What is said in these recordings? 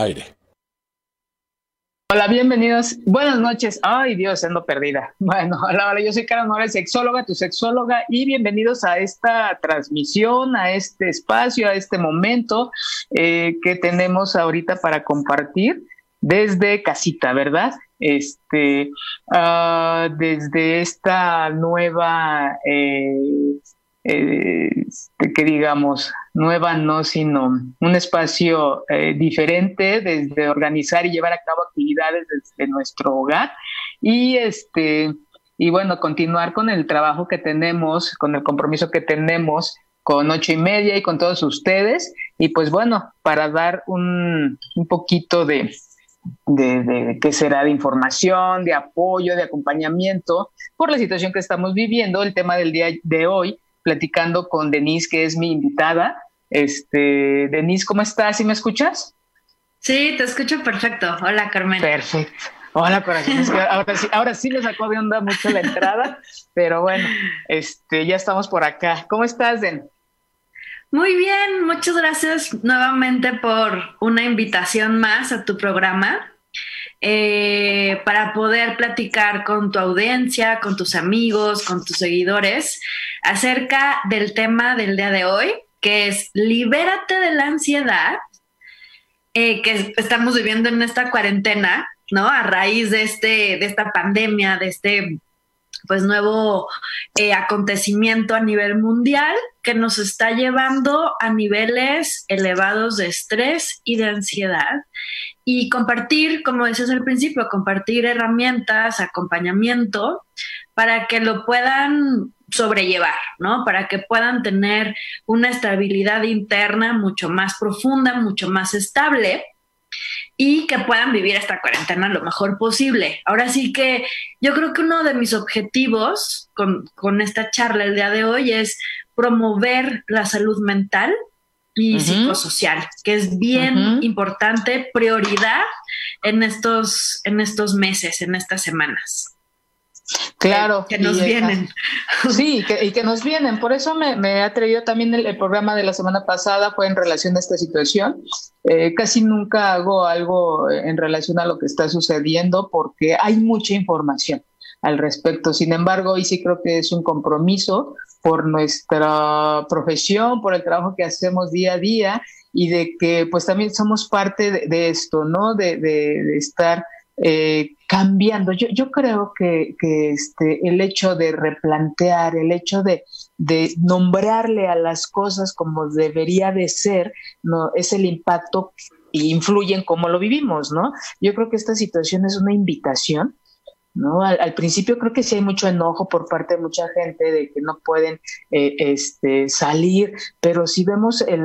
Aire. Hola, bienvenidos. Buenas noches. Ay, Dios, ando perdida. Bueno, hola, hola, yo soy Karen Morales, sexóloga, tu sexóloga, y bienvenidos a esta transmisión, a este espacio, a este momento eh, que tenemos ahorita para compartir desde casita, ¿verdad? Este, uh, desde esta nueva eh, eh, que digamos, nueva no, sino un espacio eh, diferente desde organizar y llevar a cabo actividades desde nuestro hogar y este y bueno, continuar con el trabajo que tenemos, con el compromiso que tenemos con ocho y media y con todos ustedes y pues bueno, para dar un, un poquito de, de, de qué será de información, de apoyo, de acompañamiento por la situación que estamos viviendo. El tema del día de hoy platicando con Denise, que es mi invitada. Este, Denise, ¿cómo estás? ¿Y me escuchas? Sí, te escucho perfecto. Hola, Carmen. Perfecto. Hola, corazón. ahora, sí, ahora sí me sacó de onda mucho la entrada, pero bueno, este, ya estamos por acá. ¿Cómo estás, Den? Muy bien, muchas gracias nuevamente por una invitación más a tu programa. Eh, para poder platicar con tu audiencia, con tus amigos, con tus seguidores acerca del tema del día de hoy, que es libérate de la ansiedad eh, que estamos viviendo en esta cuarentena, ¿no? A raíz de, este, de esta pandemia, de este pues nuevo eh, acontecimiento a nivel mundial que nos está llevando a niveles elevados de estrés y de ansiedad y compartir, como decías al principio, compartir herramientas, acompañamiento para que lo puedan sobrellevar, ¿no? Para que puedan tener una estabilidad interna mucho más profunda, mucho más estable y que puedan vivir esta cuarentena lo mejor posible. Ahora sí que yo creo que uno de mis objetivos con, con esta charla el día de hoy es promover la salud mental y psicosocial, que es bien importante, prioridad en estos, en estos meses, en estas semanas. Claro. Que, nos vienen. Sí, y que nos vienen. Por eso me, me ha atrevido también el, programa de la semana pasada, fue en relación a esta situación. Eh, casi nunca hago algo en relación a lo que está sucediendo porque hay mucha información al respecto. Sin embargo, hoy sí creo que es un compromiso por nuestra profesión, por el trabajo que hacemos día a día y de que pues también somos parte de, esto, ¿no? De, de, estar eh, cambiando. Yo, yo creo que, este, el hecho de replantear, el hecho de, nombrarle a las cosas como debería de ser, no es el impacto e influye en cómo lo vivimos, ¿no? Yo creo que esta situación es una invitación Al, principio creo que sí hay mucho enojo por parte de mucha gente de que no pueden eh, este, salir, pero si vemos el,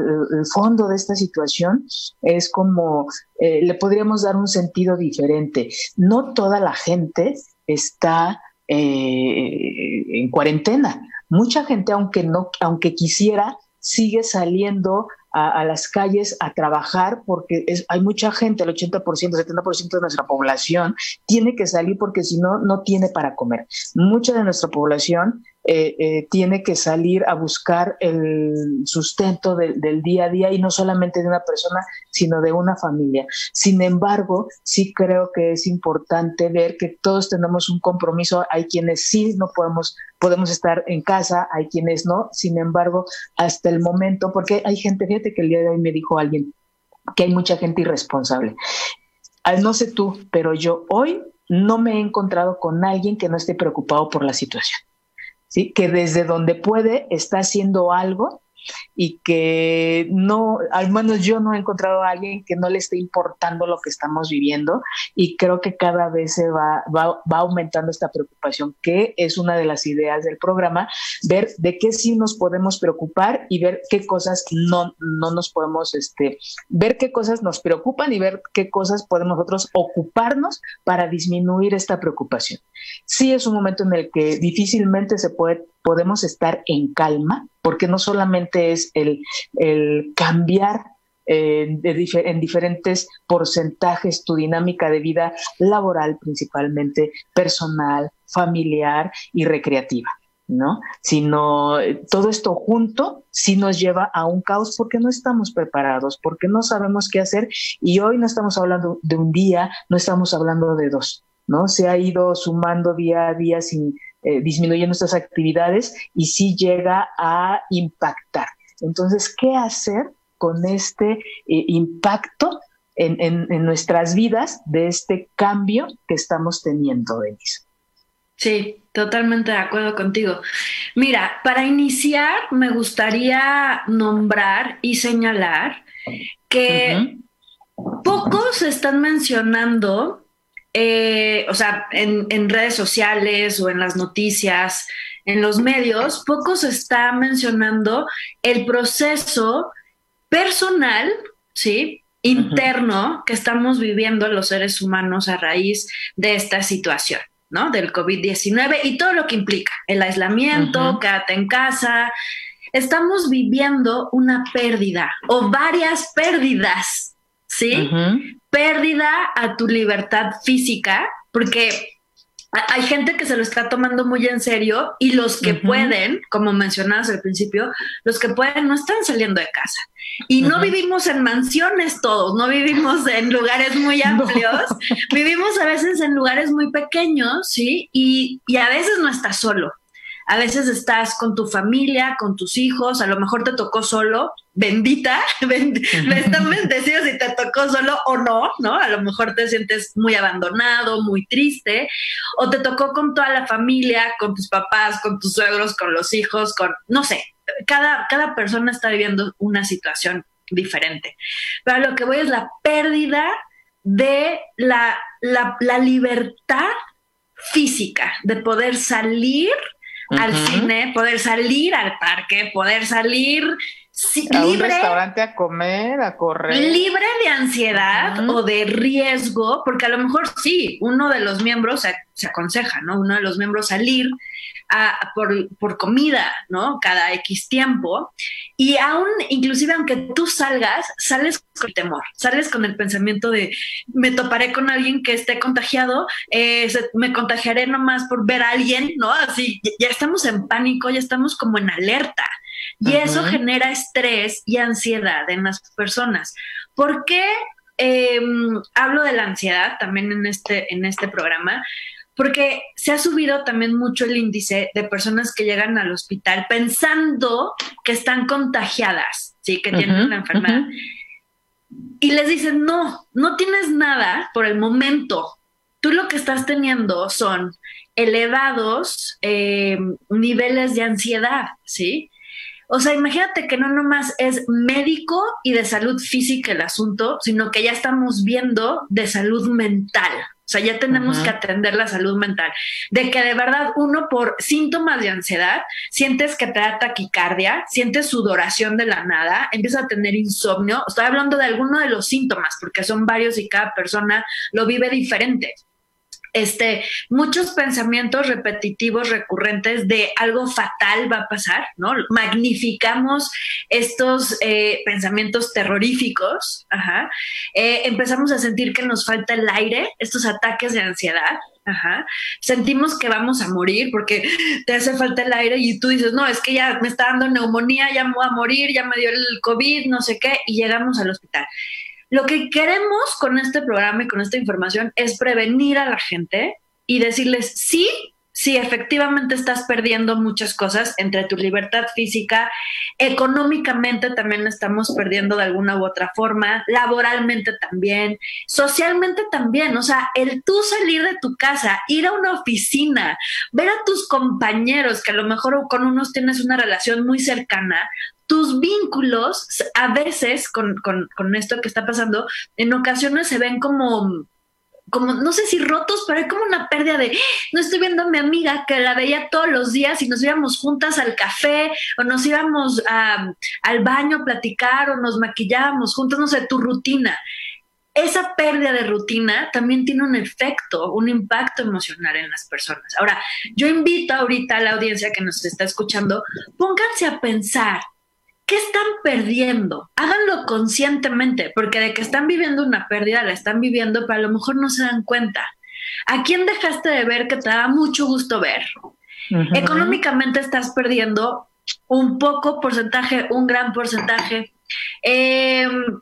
fondo de esta situación, es como eh, le podríamos dar un sentido diferente. No toda la gente está eh, en cuarentena. Mucha gente, aunque no, aunque quisiera, sigue saliendo a, las calles a trabajar porque es, hay mucha gente, el 80%, 70% de nuestra población tiene que salir porque si no, no tiene para comer. Mucha de nuestra población eh, eh, tiene que salir a buscar el sustento del día a día y no solamente de una persona, sino de una familia. Sin embargo, sí creo que es importante ver que todos tenemos un compromiso. Hay quienes sí no podemos, podemos estar en casa, hay quienes no. Sin embargo, hasta el momento, porque hay gente, fíjate que el día de hoy me dijo alguien que hay mucha gente irresponsable. No sé tú, pero yo hoy no me he encontrado con alguien que no esté preocupado por la situación ¿sí? que desde donde puede está haciendo algo y que no, al menos yo no he encontrado a alguien que no le esté importando lo que estamos viviendo y creo que cada vez se va, va, va aumentando esta preocupación, que es una de las ideas del programa, ver de qué sí nos podemos preocupar y ver qué cosas no, no nos podemos, este, ver qué cosas nos preocupan y ver qué cosas podemos nosotros ocuparnos para disminuir esta preocupación. Sí es un momento en el que difícilmente se puede podemos estar en calma, porque no solamente es el, cambiar eh, en diferentes porcentajes tu dinámica de vida laboral principalmente, personal, familiar y recreativa. ¿no? Sino eh, todo esto junto sí nos lleva a un caos porque no estamos preparados, porque no sabemos qué hacer y hoy no estamos hablando de un día, no estamos hablando de dos, ¿no? Se ha ido sumando día a día sin, eh, disminuye nuestras actividades y sí llega a impactar. Entonces, ¿qué hacer con este eh, impacto en, nuestras vidas de este cambio que estamos teniendo, Denise? Sí, totalmente de acuerdo contigo. Mira, para iniciar me gustaría nombrar y señalar que pocos están mencionando eh, o sea, en, redes sociales o en las noticias, en los medios, poco se está mencionando el proceso personal, ¿sí? interno que estamos viviendo los seres humanos a raíz de esta situación, ¿no? Del COVID-19 y todo lo que implica, el aislamiento, quédate en casa. Estamos viviendo una pérdida o varias pérdidas, ¿sí? pérdida a tu libertad física, porque hay gente que se lo está tomando muy en serio y los que pueden, como mencionabas al principio, los que pueden no están saliendo de casa. Y no vivimos en mansiones todos, no vivimos en lugares muy amplios, vivimos a veces en lugares muy pequeños, ¿sí? Y, y a veces no estás solo. A veces estás con tu familia, con tus hijos, a lo mejor te tocó solo, bendita, me están bendecidos si te tocó solo o no, ¿no? A lo mejor te sientes muy abandonado, muy triste, o te tocó con toda la familia, con tus papás, con tus suegros, con los hijos, con, no sé, cada, cada persona está viviendo una situación diferente. Pero lo que voy es la pérdida de la, la, la libertad física, de poder salir al cine, poder salir al parque, poder salir a un restaurante a comer, a correr. Libre de ansiedad o de riesgo, porque a lo mejor sí, uno de los miembros se, aconseja, ¿no? Uno de los miembros salir a, por, por, comida, ¿no? Cada X tiempo. Y aún, inclusive aunque tú salgas, sales con temor, sales con el pensamiento de me toparé con alguien que esté contagiado, eh, me contagiaré nomás por ver a alguien, ¿no? Así, ya estamos en pánico, ya estamos como en alerta. Y eso genera estrés y ansiedad en las personas. ¿Por qué em, hablo de la ansiedad también en este, en este programa? Porque se ha subido también mucho el índice de personas que llegan al hospital pensando que están contagiadas, ¿sí? que tienen una enfermedad. Y les dicen, no, no tienes nada por el momento. Tú lo que estás teniendo son elevados em, niveles de ansiedad, ¿sí? O sea, imagínate que no nomás es médico y de salud física el asunto, sino que ya estamos viendo de salud mental. O sea, ya tenemos que atender la salud mental. De que de verdad uno por síntomas de ansiedad, sientes que te da taquicardia, sientes sudoración de la nada, empieza a tener insomnio. Estoy hablando de alguno de los síntomas, porque son varios y cada persona lo vive diferente este, muchos pensamientos repetitivos recurrentes de algo fatal va a pasar, ¿no? Magnificamos estos eh, pensamientos terroríficos. Eh, empezamos a sentir que nos falta el aire, estos ataques de ansiedad. Sentimos que vamos a morir porque te hace falta el aire y tú dices, no, es que ya me está dando neumonía, ya me voy a morir, ya me dio el COVID, no sé qué, y llegamos al hospital. Lo que queremos con este programa y con esta información es prevenir a la gente y decirles, sí, sí, efectivamente estás perdiendo muchas cosas entre tu libertad física, económicamente también estamos perdiendo de alguna u otra forma, laboralmente también, socialmente también, o sea, el tú salir de tu casa, ir a una oficina, ver a tus compañeros, que a lo mejor con unos tienes una relación muy cercana, tus vínculos a veces con, con, con esto que está pasando, en ocasiones se ven como como, no sé si rotos, pero hay como una pérdida de, no estoy viendo a mi amiga que la veía todos los días y nos íbamos juntas al café o nos íbamos al baño a platicar o nos maquillábamos juntos, no sé, tu rutina. Esa pérdida de rutina también tiene un efecto, un impacto emocional en las personas. Ahora, yo invito ahorita a la audiencia que nos está escuchando, pónganse a pensar ¿qué están perdiendo? Háganlo conscientemente, porque de que están viviendo una pérdida, la están viviendo, pero a lo mejor no se dan cuenta. ¿A quién dejaste de ver que te da mucho gusto ver? Económicamente estás perdiendo un poco porcentaje, un gran porcentaje. Em,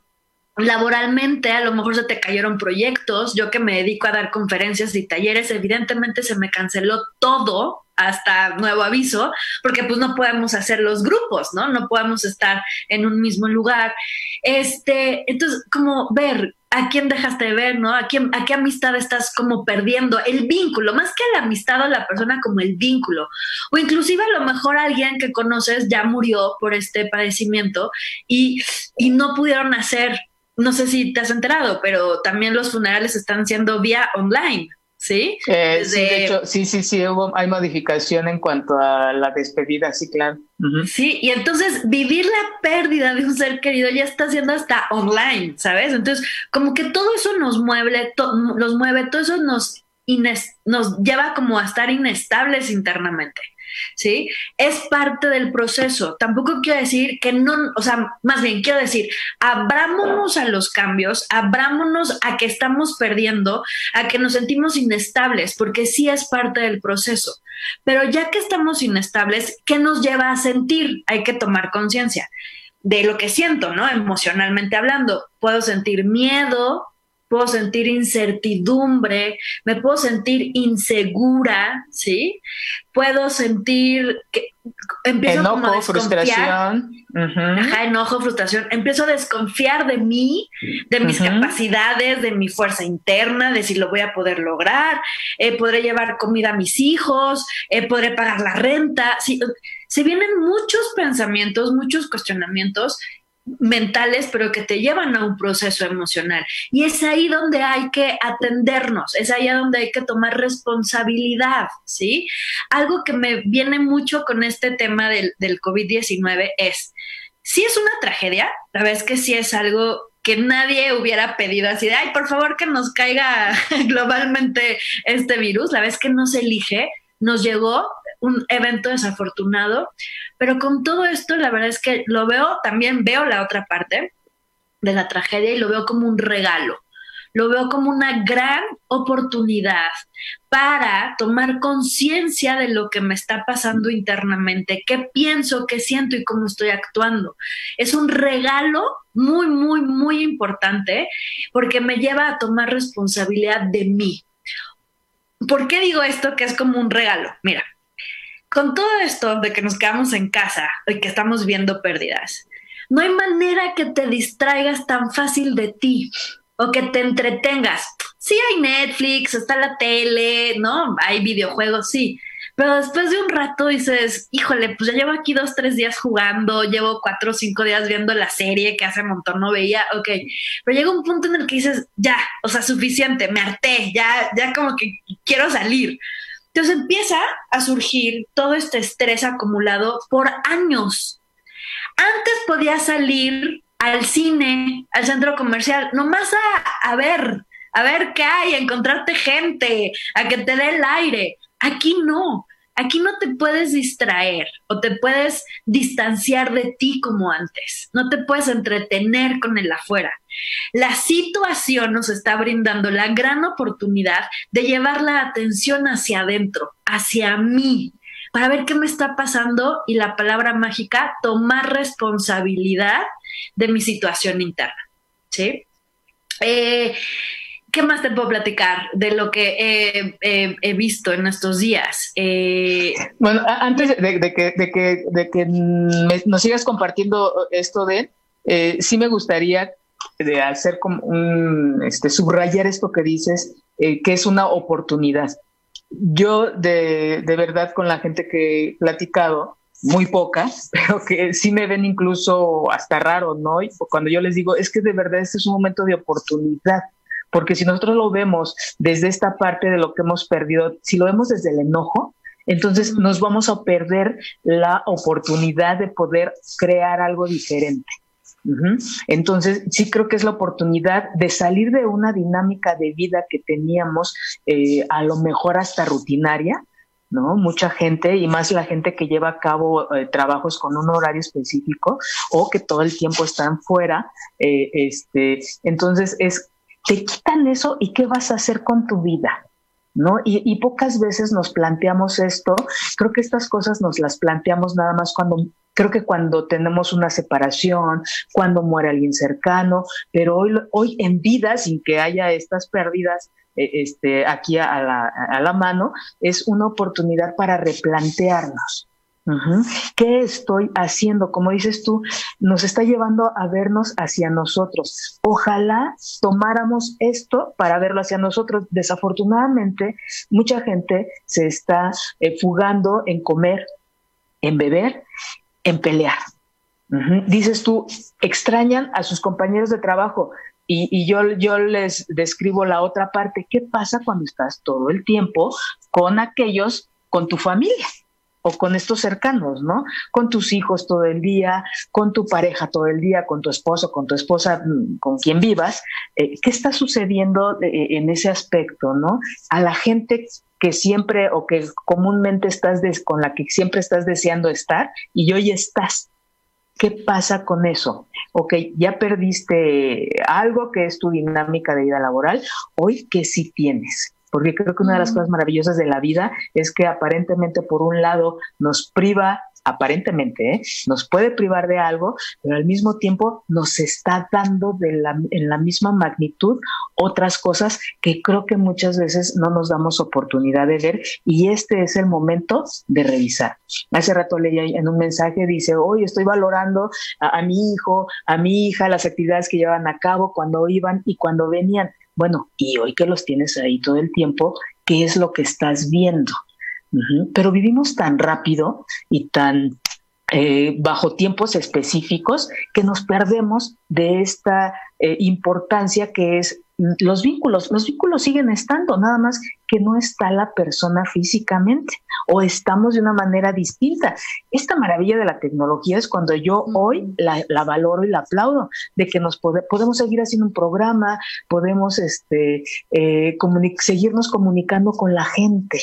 laboralmente a lo mejor se te cayeron proyectos. Yo que me dedico a dar conferencias y talleres, evidentemente se me canceló todo hasta nuevo aviso, porque pues no podemos hacer los grupos, ¿no? No podemos estar en un mismo lugar. Este, entonces, como ver a quién dejaste de ver, ¿no? A quién, a qué amistad estás como perdiendo, el vínculo, más que la amistad o la persona como el vínculo. O inclusive a lo mejor alguien que conoces ya murió por este padecimiento y, y no pudieron hacer, no sé si te has enterado, pero también los funerales están siendo vía online. ¿Sí? Eh, sí, de hecho, sí, sí, sí, hubo, hay modificación en cuanto a la despedida, sí, claro. Sí, y entonces vivir la pérdida de un ser querido ya está siendo hasta online, ¿sabes? Entonces, como que todo eso nos mueve, nos mueve, todo eso nos, nos lleva como a estar inestables internamente. ¿Sí? Es parte del proceso. Tampoco quiero decir que no, o sea, más bien quiero decir, abrámonos a los cambios, abrámonos a que estamos perdiendo, a que nos sentimos inestables, porque sí es parte del proceso. Pero ya que estamos inestables, ¿qué nos lleva a sentir? Hay que tomar conciencia de lo que siento, ¿no? Emocionalmente hablando. Puedo sentir miedo, puedo sentir incertidumbre, me puedo sentir insegura, ¿sí? Puedo sentir que empiezo enojo, a frustración. Ajá, enojo, frustración. Empiezo a desconfiar de mí, de mis capacidades, de mi fuerza interna, de si lo voy a poder lograr. Eh, podré llevar comida a mis hijos, eh, podré pagar la renta. Sí, se vienen muchos pensamientos, muchos cuestionamientos mentales, pero que te llevan a un proceso emocional. Y es ahí donde hay que atendernos, es ahí donde hay que tomar responsabilidad, ¿sí? Algo que me viene mucho con este tema del, del COVID-19 es, si es una tragedia, la verdad es que sí es algo que nadie hubiera pedido así de, ay, por favor que nos caiga globalmente este virus, la vez que no se elige, nos llegó un evento desafortunado, pero con todo esto la verdad es que lo veo, también veo la otra parte de la tragedia y lo veo como un regalo, lo veo como una gran oportunidad para tomar conciencia de lo que me está pasando internamente, qué pienso, qué siento y cómo estoy actuando. Es un regalo muy, muy, muy importante porque me lleva a tomar responsabilidad de mí. ¿Por qué digo esto que es como un regalo? Mira, con todo esto de que nos quedamos en casa y que estamos viendo pérdidas, no hay manera que te distraigas tan fácil de ti o que te entretengas. Sí hay Netflix, está la tele, ¿no? Hay videojuegos, sí. Pero después de un rato dices, híjole, pues ya llevo aquí dos, tres días jugando, llevo cuatro o cinco días viendo la serie que hace un montón no veía, ok. Pero llega un punto en el que dices, ya, o sea, suficiente, me harté, ya, ya como que quiero salir. Entonces empieza a surgir todo este estrés acumulado por años. Antes podía salir al cine, al centro comercial, nomás a, a ver, a ver qué hay, a encontrarte gente, a que te dé el aire. Aquí no. Aquí no te puedes distraer o te puedes distanciar de ti como antes. No te puedes entretener con el afuera. La situación nos está brindando la gran oportunidad de llevar la atención hacia adentro, hacia mí, para ver qué me está pasando y la palabra mágica, tomar responsabilidad de mi situación interna. ¿Sí? Eh, ¿qué más te puedo platicar de lo que he, visto en estos días? Eh, bueno, antes de, que, de que, nos sigas compartiendo esto de, eh, sí me gustaría hacer como un, este, subrayar esto que dices, eh, que es una oportunidad. Yo de, de verdad con la gente que he platicado, muy pocas, pero que sí me ven incluso hasta raro, ¿no? Y cuando yo les digo, es que de verdad este es un momento de oportunidad, porque si nosotros lo vemos desde esta parte de lo que hemos perdido, si lo vemos desde el enojo, entonces nos vamos a perder la oportunidad de poder crear algo diferente. Entonces, sí creo que es la oportunidad de salir de una dinámica de vida que teníamos eh, a lo mejor hasta rutinaria, ¿no? Mucha gente, y más la gente que lleva a cabo eh, trabajos con un horario específico o que todo el tiempo están fuera, eh, este, entonces es, te quitan eso y qué vas a hacer con tu vida. ¿No? Y, pocas veces nos planteamos esto, creo que estas cosas nos las planteamos nada más cuando, creo que cuando tenemos una separación, cuando muere alguien cercano, pero hoy, hoy en vida, sin que haya estas pérdidas, eh, este, aquí a la, a la, mano, es una oportunidad para replantearnos. ¿Qué estoy haciendo? Como dices tú, nos está llevando a vernos hacia nosotros. Ojalá tomáramos esto para verlo hacia nosotros. Desafortunadamente, mucha gente se está eh, fugando en comer, en beber, en pelear. Dices tú, extrañan a sus compañeros de trabajo. Y, yo, yo les describo la otra parte. ¿Qué pasa cuando estás todo el tiempo con aquellos, con tu familia? O con estos cercanos, ¿no? Con tus hijos todo el día, con tu pareja todo el día, con tu esposo, con tu esposa, mm, con quien vivas. Eh, ¿Qué está sucediendo eh, en ese aspecto, no? A la gente que siempre o que comúnmente estás con la que siempre estás deseando estar y hoy estás. ¿Qué pasa con eso? Ok, ya perdiste algo que es tu dinámica de vida laboral, hoy que sí tienes. Porque creo que una de las cosas maravillosas de la vida es que aparentemente por un lado nos priva aparentemente, ¿eh? nos puede privar de algo, pero al mismo tiempo nos está dando de la, en la misma magnitud otras cosas que creo que muchas veces no nos damos oportunidad de ver y este es el momento de revisar. Hace rato leía en un mensaje, dice, hoy estoy valorando a, a mi hijo, a mi hija, las actividades que llevan a cabo cuando iban y cuando venían. Bueno, y hoy que los tienes ahí todo el tiempo, ¿qué es lo que estás viendo? Pero vivimos tan rápido y tan eh, bajo tiempos específicos que nos perdemos de esta eh, importancia que es los vínculos. Los vínculos siguen estando, nada más que no está la persona físicamente o estamos de una manera distinta. Esta maravilla de la tecnología es cuando yo hoy la, valoro y la aplaudo, de que nos podemos seguir haciendo un programa, podemos este, eh, seguirnos comunicando con la gente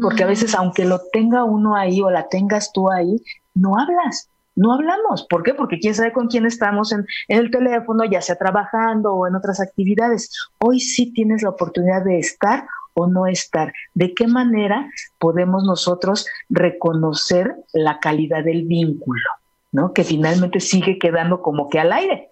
porque a veces aunque lo tenga uno ahí o la tengas tú ahí, no hablas, no hablamos. ¿Por qué? Porque quién sabe con quién estamos en, el teléfono, ya sea trabajando o en otras actividades. Hoy sí tienes la oportunidad de estar o no estar. ¿De qué manera podemos nosotros reconocer la calidad del vínculo? ¿no? Que finalmente sigue quedando como que al aire.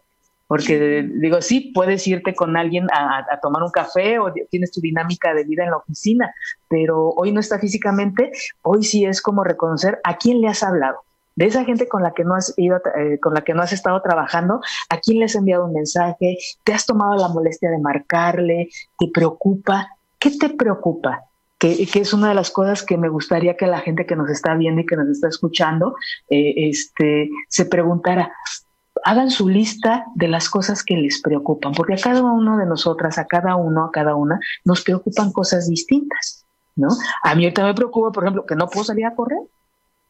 Porque digo, sí, puedes irte con alguien a, tomar un café o tienes tu dinámica de vida en la oficina, pero hoy no está físicamente, hoy sí es como reconocer a quién le has hablado. De esa gente con la que no has ido, eh, con la que no has estado trabajando, ¿a quién le has enviado un mensaje? ¿Te has tomado la molestia de marcarle? ¿Te preocupa? ¿Qué te preocupa? Que, es una de las cosas que me gustaría que la gente que nos está viendo y que nos está escuchando eh, este, se preguntara, hagan su lista de las cosas que les preocupan, porque a cada uno de nosotras, a cada uno, a cada una, nos preocupan cosas distintas, ¿no? A mí ahorita me preocupa, por ejemplo, que no puedo salir a correr.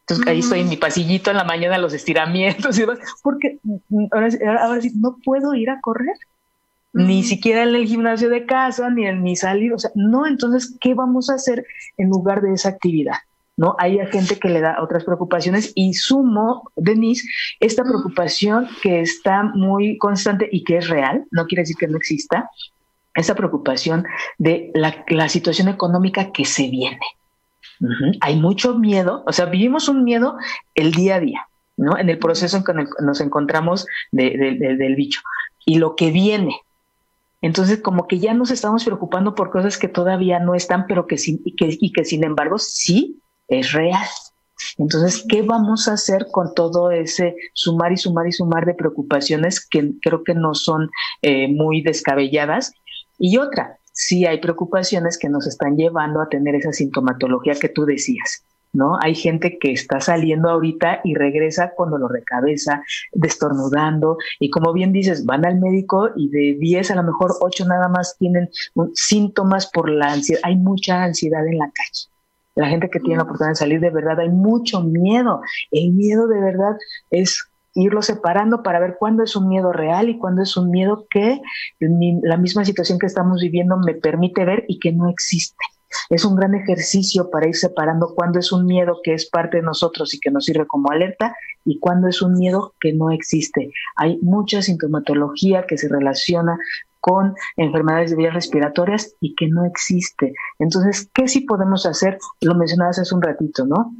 Entonces ahí estoy en mi pasillito en la mañana, los estiramientos y demás, porque ahora, sí, no puedo ir a correr, ni siquiera en el gimnasio de casa, ni, en, ni salir, o sea, no, entonces, ¿qué vamos a hacer en lugar de esa actividad? ¿no? Hay gente que le da otras preocupaciones y sumo, Denise, esta preocupación que está muy constante y que es real, no quiere decir que no exista, esa preocupación de la, situación económica que se viene. Hay mucho miedo, o sea, vivimos un miedo el día a día, ¿no? En el proceso en que nos encontramos del bicho. Y lo que viene, Entonces, como que ya nos estamos preocupando por cosas que todavía no están, pero que, y que, y que sin embargo sí es real. Entonces, ¿qué vamos a hacer con todo ese sumar y sumar y sumar de preocupaciones que creo que no son eh, muy descabelladas? Y otra, sí hay preocupaciones que nos están llevando a tener esa sintomatología que tú decías. ¿No? Hay gente que está saliendo ahorita y regresa con dolor de cabeza, destornudando, y como bien dices, van al médico y de 10 a lo mejor 8 nada más tienen síntomas por la ansiedad. Hay mucha ansiedad en la calle. La gente que tiene la oportunidad de salir, de verdad, hay mucho miedo. El miedo de verdad es irlo separando para ver cuándo es un miedo real y cuándo es un miedo que la misma situación que estamos viviendo me permite ver y que no existe. Es un gran ejercicio para ir separando cuándo es un miedo que es parte de nosotros y que nos sirve como alerta y cuándo es un miedo que no existe. Hay mucha sintomatología que se relaciona con enfermedades de vías respiratorias y que no existe. Entonces, ¿qué sí podemos hacer? Lo mencionabas hace un ratito, ¿no?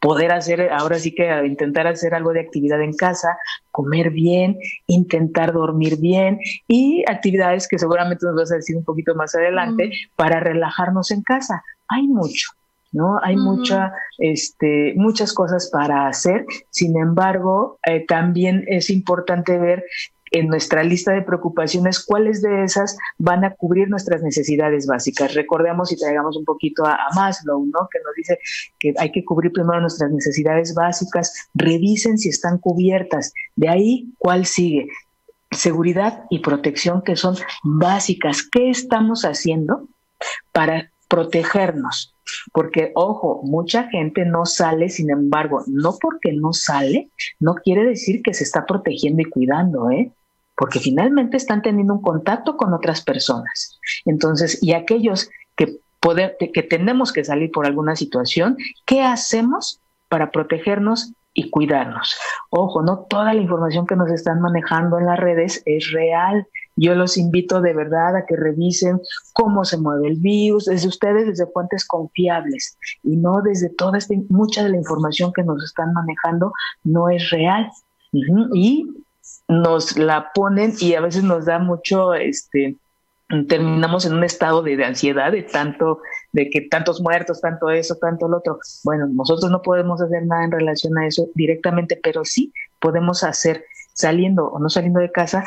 Poder hacer, ahora sí que intentar hacer algo de actividad en casa, comer bien, intentar dormir bien y actividades que seguramente nos vas a decir un poquito más adelante para relajarnos en casa. Hay mucho. ¿no? Hay mucha, este, muchas cosas para hacer. Sin embargo, eh, también es importante ver en nuestra lista de preocupaciones cuáles de esas van a cubrir nuestras necesidades básicas. Recordemos y traigamos un poquito a, Maslow, ¿no? Que nos dice que hay que cubrir primero nuestras necesidades básicas, revisen si están cubiertas. De ahí, ¿cuál sigue? Seguridad y protección que son básicas. ¿Qué estamos haciendo para protegernos? Porque, ojo, mucha gente no sale, sin embargo, no porque no sale, no quiere decir que se está protegiendo y cuidando, ¿eh? Porque finalmente están teniendo un contacto con otras personas. Entonces, y aquellos que, poder, que tenemos que salir por alguna situación, ¿qué hacemos para protegernos y cuidarnos? Ojo, no toda la información que nos están manejando en las redes es real. Yo los invito de verdad a que revisen cómo se mueve el virus, desde ustedes, desde fuentes confiables, y no desde toda esta, mucha de la información que nos están manejando no es real. Y nos la ponen y a veces nos da mucho, este, terminamos en un estado de, ansiedad, de tanto, de que tantos muertos, tanto eso, tanto lo otro. Bueno, nosotros no podemos hacer nada en relación a eso directamente, pero sí podemos hacer, saliendo o no saliendo de casa,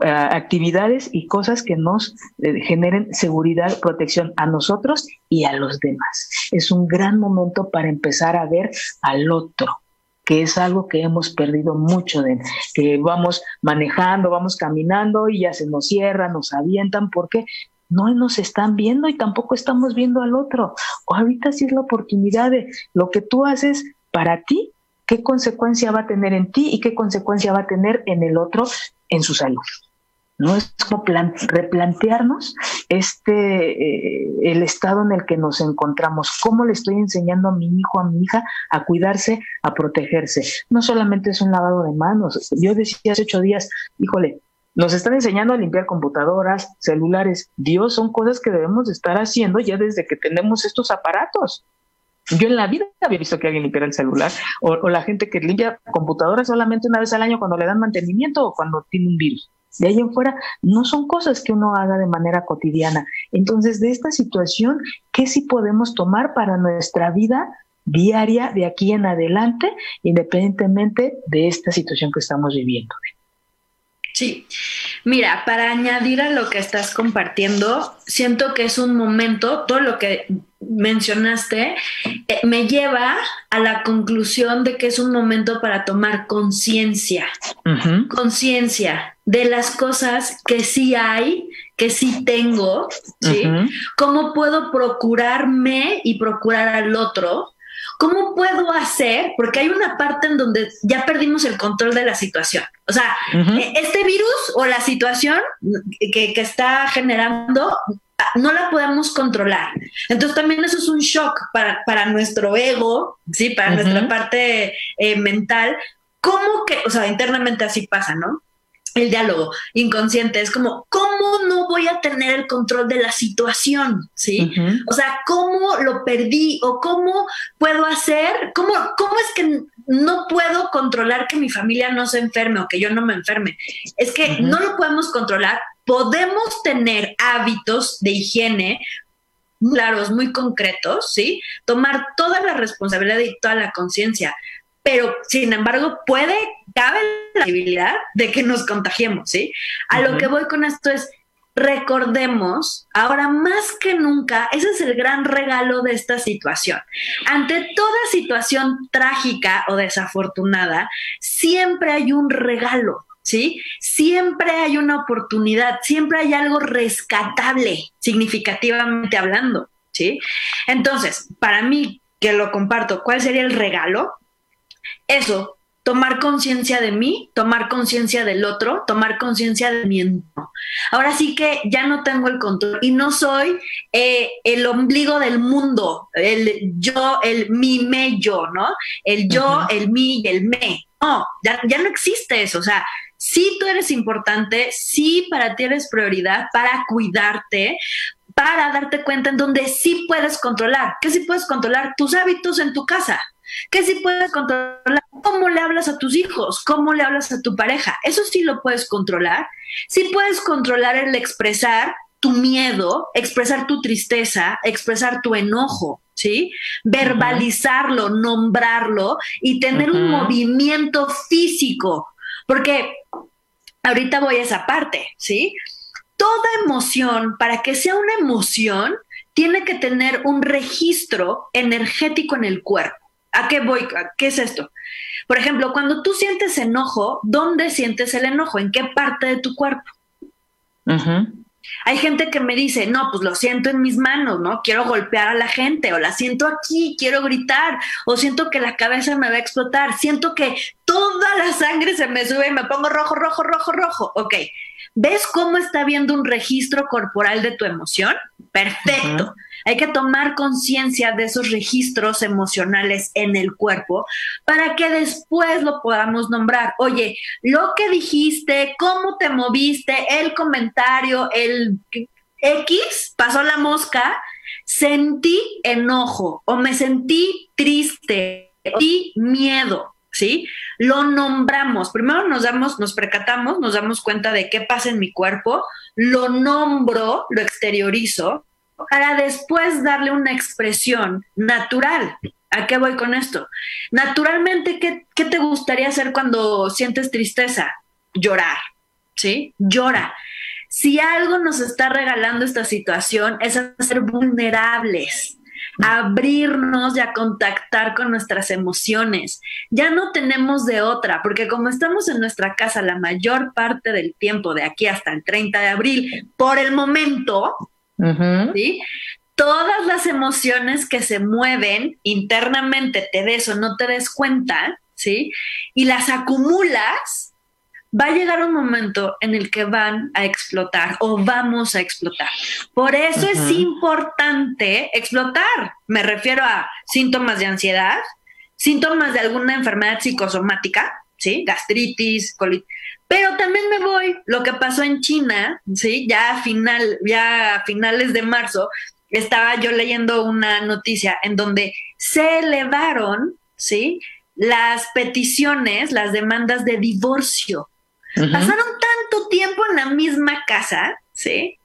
actividades y cosas que nos eh, generen seguridad, protección a nosotros y a los demás. Es un gran momento para empezar a ver al otro, que es algo que hemos perdido mucho de que vamos manejando, vamos caminando y ya se nos cierra, nos avientan porque no nos están viendo y tampoco estamos viendo al otro. O ahorita sí es la oportunidad de lo que tú haces para ti, qué consecuencia va a tener en ti y qué consecuencia va a tener en el otro en su salud. ¿no? Es como replantearnos este, eh, el estado en el que nos encontramos, cómo le estoy enseñando a mi hijo, a mi hija a cuidarse, a protegerse. No solamente es un lavado de manos. Yo decía hace ocho días, híjole, nos están enseñando a limpiar computadoras, celulares. Dios, son cosas que debemos estar haciendo ya desde que tenemos estos aparatos. Yo en la vida había visto que alguien limpiara el celular o, o la gente que limpia computadoras solamente una vez al año cuando le dan mantenimiento o cuando tiene un virus de ahí en fuera, no son cosas que uno haga de manera cotidiana. Entonces, de esta situación, ¿qué sí podemos tomar para nuestra vida diaria de aquí en adelante, independientemente de esta situación que estamos viviendo? Sí, mira, para añadir a lo que estás compartiendo, siento que es un momento, todo lo que mencionaste, eh, me lleva a la conclusión de que es un momento para tomar conciencia, conciencia de las cosas que sí hay, que sí tengo, ¿sí? ¿Cómo puedo procurarme y procurar al otro? ¿Cómo puedo hacer? Porque hay una parte en donde ya perdimos el control de la situación. O sea, e, este virus o la situación que, está generando no la podemos controlar. Entonces también eso es un shock para, nuestro ego, ¿sí? Para nuestra parte eh, mental. ¿Cómo que, o sea, internamente así pasa, ¿no? el diálogo inconsciente es como, ¿cómo no voy a tener el control de la situación? ¿Sí? O sea, ¿cómo lo perdí? ¿O cómo puedo hacer? ¿Cómo, ¿Cómo es que no puedo controlar que mi familia no se enferme o que yo no me enferme? Es que no lo podemos controlar. Podemos tener hábitos de higiene claros, muy concretos, ¿sí? Tomar toda la responsabilidad y toda la conciencia pero sin embargo puede, cabe la posibilidad de que nos contagiemos, ¿sí? A lo que voy con esto es, recordemos, ahora más que nunca, ese es el gran regalo de esta situación. Ante toda situación trágica o desafortunada, siempre hay un regalo. ¿Sí? Siempre hay una oportunidad, siempre hay algo rescatable, significativamente hablando, ¿sí? Entonces, para mí, que lo comparto, ¿cuál sería el regalo? eso, tomar conciencia de mí, tomar conciencia del otro, tomar conciencia de mi entorno. Ahora sí que ya no tengo el control y no soy eh, el ombligo del mundo, el yo, el mi, me, yo, ¿no? El yo, el mi y el me. No, ya, ya no existe eso. O sea, sí tú eres importante, sí para ti eres prioridad, para cuidarte, para darte cuenta en donde sí puedes controlar. ¿Qué sí puedes controlar? Tus hábitos en tu casa que si puedes controlar cómo le hablas a tus hijos, cómo le hablas a tu pareja. Eso sí lo puedes controlar. Sí puedes controlar el expresar tu miedo, expresar tu tristeza, expresar tu enojo, ¿sí? Verbalizarlo, nombrarlo y tener un movimiento físico. Porque ahorita voy a esa parte, ¿sí? Toda emoción, para que sea una emoción, tiene que tener un registro energético en el cuerpo. ¿A qué voy? ¿Qué es esto? Por ejemplo, cuando tú sientes enojo, ¿dónde sientes el enojo? ¿En qué parte de tu cuerpo? Hay gente que me dice, no, pues lo siento en mis manos, ¿no? Quiero golpear a la gente, o la siento aquí, quiero gritar, o siento que la cabeza me va a explotar, siento que toda la sangre se me sube y me pongo rojo, rojo, rojo, rojo. Ok, ¿ves cómo está viendo un registro corporal de tu emoción? Perfecto. Hay que tomar conciencia de esos registros emocionales en el cuerpo para que después lo podamos nombrar. Oye, lo que dijiste, cómo te moviste, el comentario, el X, pasó la mosca, sentí enojo o me sentí triste y miedo. ¿Sí? Lo nombramos. Primero nos damos, nos percatamos, nos damos cuenta de qué pasa en mi cuerpo, lo nombro, lo exteriorizo para después darle una expresión natural. ¿A qué voy con esto? Naturalmente, ¿qué, te gustaría hacer cuando sientes tristeza? Llorar, ¿sí? Llora. Si algo nos está regalando esta situación es ser vulnerables, abrirnos y a contactar con nuestras emociones. Ya no tenemos de otra, porque como estamos en nuestra casa la mayor parte del tiempo, de aquí hasta el 30 de abril, por el momento, ¿sí? Todas las emociones que se mueven internamente, te des o no te des cuenta, ¿sí? Y las acumulas, va a llegar un momento en el que van a explotar o vamos a explotar. Por eso es importante explotar. Me refiero a síntomas de ansiedad, síntomas de alguna enfermedad psicosomática, ¿sí? Gastritis, colitis pero también me voy, lo que pasó en China, ¿sí? Ya a, final, ya a finales de marzo, estaba yo leyendo una noticia en donde se elevaron, ¿sí? Las peticiones, las demandas de divorcio. Pasaron tanto tiempo en la misma casa, ¿sí?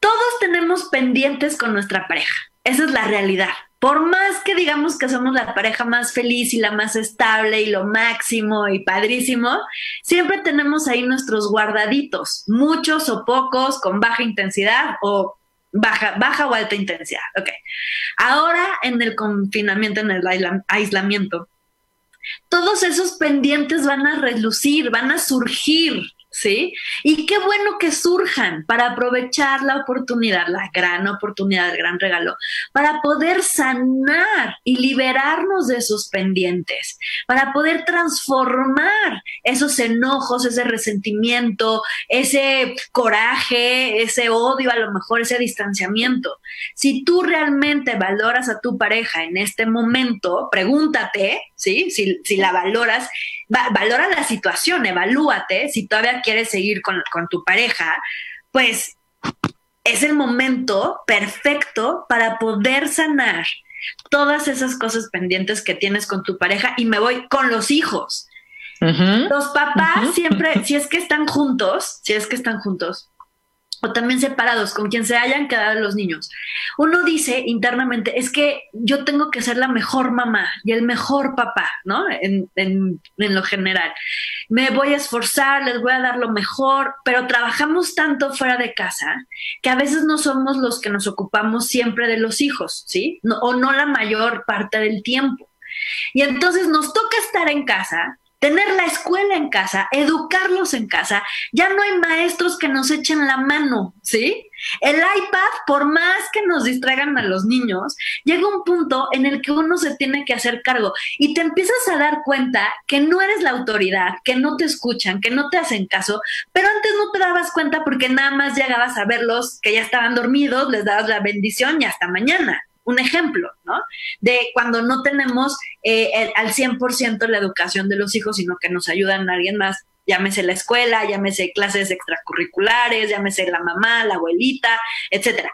Todos tenemos pendientes con nuestra pareja. Esa es la realidad por más que digamos que somos la pareja más feliz y la más estable y lo máximo y padrísimo, siempre tenemos ahí nuestros guardaditos, muchos o pocos, con baja intensidad o baja, baja o alta intensidad. Ok. Ahora en el confinamiento, en el aislamiento, todos esos pendientes van a relucir, van a surgir, ¿sí? Y qué bueno que surjan para aprovechar la oportunidad, la gran oportunidad, el gran regalo, para poder sanar y liberarnos de esos pendientes, para poder transformar esos enojos, ese resentimiento, ese coraje, ese odio, a lo mejor ese distanciamiento. Si tú realmente valoras a tu pareja en este momento, pregúntate, ¿sí? Si, si la valoras, valora la situación, evalúate, si todavía quieres seguir con, con tu pareja, pues es el momento perfecto para poder sanar todas esas cosas pendientes que tienes con tu pareja y me voy con los hijos. Los papás siempre, si es que están juntos, si es que están juntos, o también separados, con quien se hayan quedado los niños. Uno dice internamente, es que yo tengo que ser la mejor mamá y el mejor papá, ¿no? En, en, lo general. Me voy a esforzar, les voy a dar lo mejor, pero trabajamos tanto fuera de casa que a veces no somos los que nos ocupamos siempre de los hijos, ¿sí? O no la mayor parte del tiempo. Y entonces nos toca estar en casa tener la escuela en casa, educarlos en casa. Ya no hay maestros que nos echen la mano, ¿sí? El iPad, por más que nos distraigan a los niños, llega un punto en el que uno se tiene que hacer cargo y te empiezas a dar cuenta que no eres la autoridad, que no te escuchan, que no te hacen caso, pero antes no te dabas cuenta porque nada más llegabas a verlos que ya estaban dormidos, les dabas la bendición y hasta mañana un ejemplo, ¿no? De cuando no tenemos eh, al 100% la educación de los hijos, sino que nos ayudan a alguien más, llámese la escuela, llámese clases extracurriculares, llámese la mamá, la abuelita, etcétera.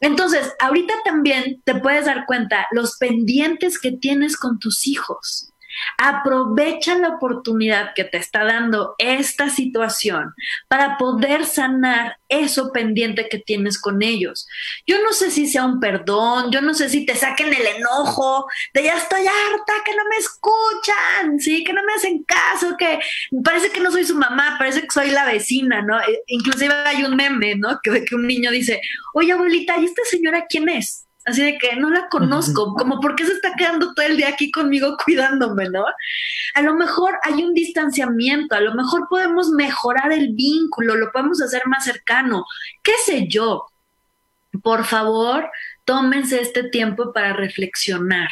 Entonces, ahorita también te puedes dar cuenta los pendientes que tienes con tus hijos. Aprovecha la oportunidad que te está dando esta situación para poder sanar eso pendiente que tienes con ellos. Yo no sé si sea un perdón, yo no sé si te saquen el enojo de ya estoy harta, que no me escuchan, sí, que no me hacen caso, que parece que no soy su mamá, parece que soy la vecina, ¿no? E, inclusive hay un meme, ¿no? Que, que un niño dice, oye abuelita, ¿y esta señora quién es? Así de que no la conozco, como por qué se está quedando todo el día aquí conmigo cuidándome, ¿no? A lo mejor hay un distanciamiento, a lo mejor podemos mejorar el vínculo, lo podemos hacer más cercano, qué sé yo. Por favor, tómense este tiempo para reflexionar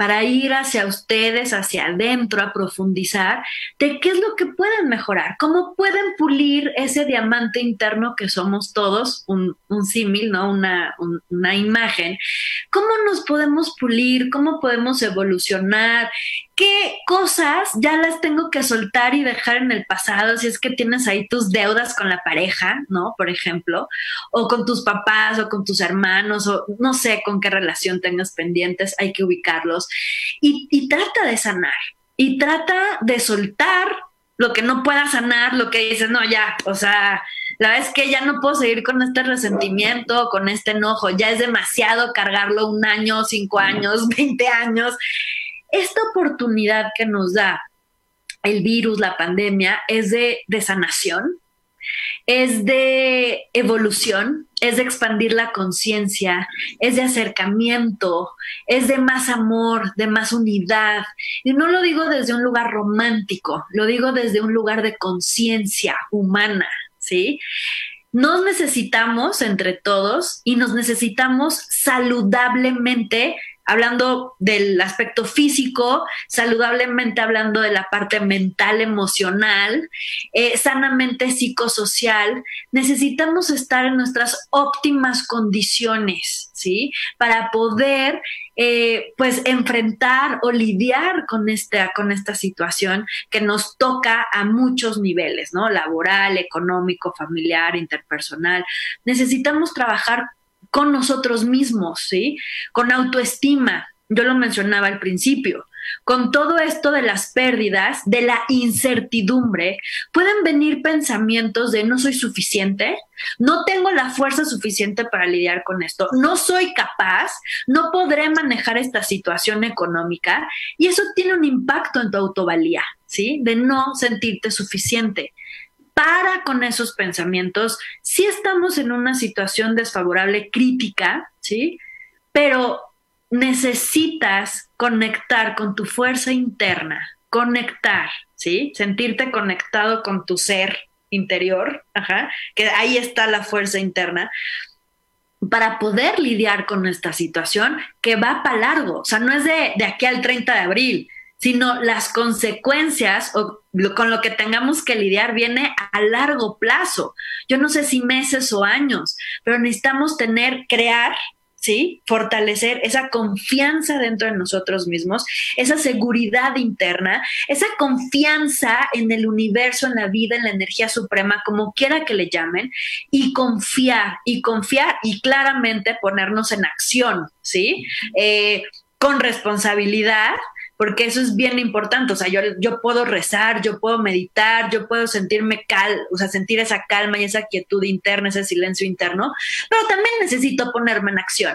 para ir hacia ustedes, hacia adentro, a profundizar de qué es lo que pueden mejorar, cómo pueden pulir ese diamante interno que somos todos, un, símil, ¿no? Una, una imagen. ¿Cómo nos podemos pulir? ¿Cómo podemos evolucionar? qué cosas ya las tengo que soltar y dejar en el pasado si es que tienes ahí tus deudas con la pareja, ¿no? Por ejemplo, o con tus papás o con tus hermanos o no sé con qué relación tengas pendientes, hay que ubicarlos y, y trata de sanar y trata de soltar lo que no pueda sanar, lo que dices, no, ya, o sea, la verdad es que ya no puedo seguir con este resentimiento, con este enojo, ya es demasiado cargarlo un año, cinco años, veinte años esta oportunidad que nos da el virus, la pandemia, es de, sanación, es de evolución, es de expandir la conciencia, es de acercamiento, es de más amor, de más unidad. Y no lo digo desde un lugar romántico, lo digo desde un lugar de conciencia humana, ¿sí? Nos necesitamos entre todos y nos necesitamos saludablemente hablando del aspecto físico, saludablemente hablando de la parte mental, emocional, eh, sanamente psicosocial, necesitamos estar en nuestras óptimas condiciones, ¿sí? Para poder, eh, pues, enfrentar o lidiar con esta, con esta situación que nos toca a muchos niveles, ¿no? Laboral, económico, familiar, interpersonal. Necesitamos trabajar con nosotros mismos, ¿sí? Con autoestima. Yo lo mencionaba al principio. Con todo esto de las pérdidas, de la incertidumbre, pueden venir pensamientos de no soy suficiente, no tengo la fuerza suficiente para lidiar con esto, no soy capaz, no podré manejar esta situación económica y eso tiene un impacto en tu autovalía, ¿sí? De no sentirte suficiente para con esos pensamientos. Sí estamos en una situación desfavorable, crítica, ¿sí? Pero necesitas conectar con tu fuerza interna, conectar, ¿sí? Sentirte conectado con tu ser, interior, ajá, que ahí está la fuerza interna, para poder lidiar con esta situación que va para largo. O sea, no es de, de aquí al 30 de abril, sino las consecuencias o con lo que tengamos que lidiar viene a largo plazo. Yo no sé si meses o años, pero necesitamos tener, crear ¿sí? Fortalecer esa confianza dentro de nosotros mismos, esa seguridad interna, esa confianza en el universo, en la vida, en la energía suprema, como quiera que le llamen, y confiar, y confiar, y claramente ponernos en acción, ¿sí? Eh, con responsabilidad, porque eso es bien importante. O sea, yo, yo puedo rezar, yo puedo meditar, yo puedo sentirme cal, o sea, sentir esa calma y esa quietud interna, ese silencio interno, pero también necesito ponerme en acción.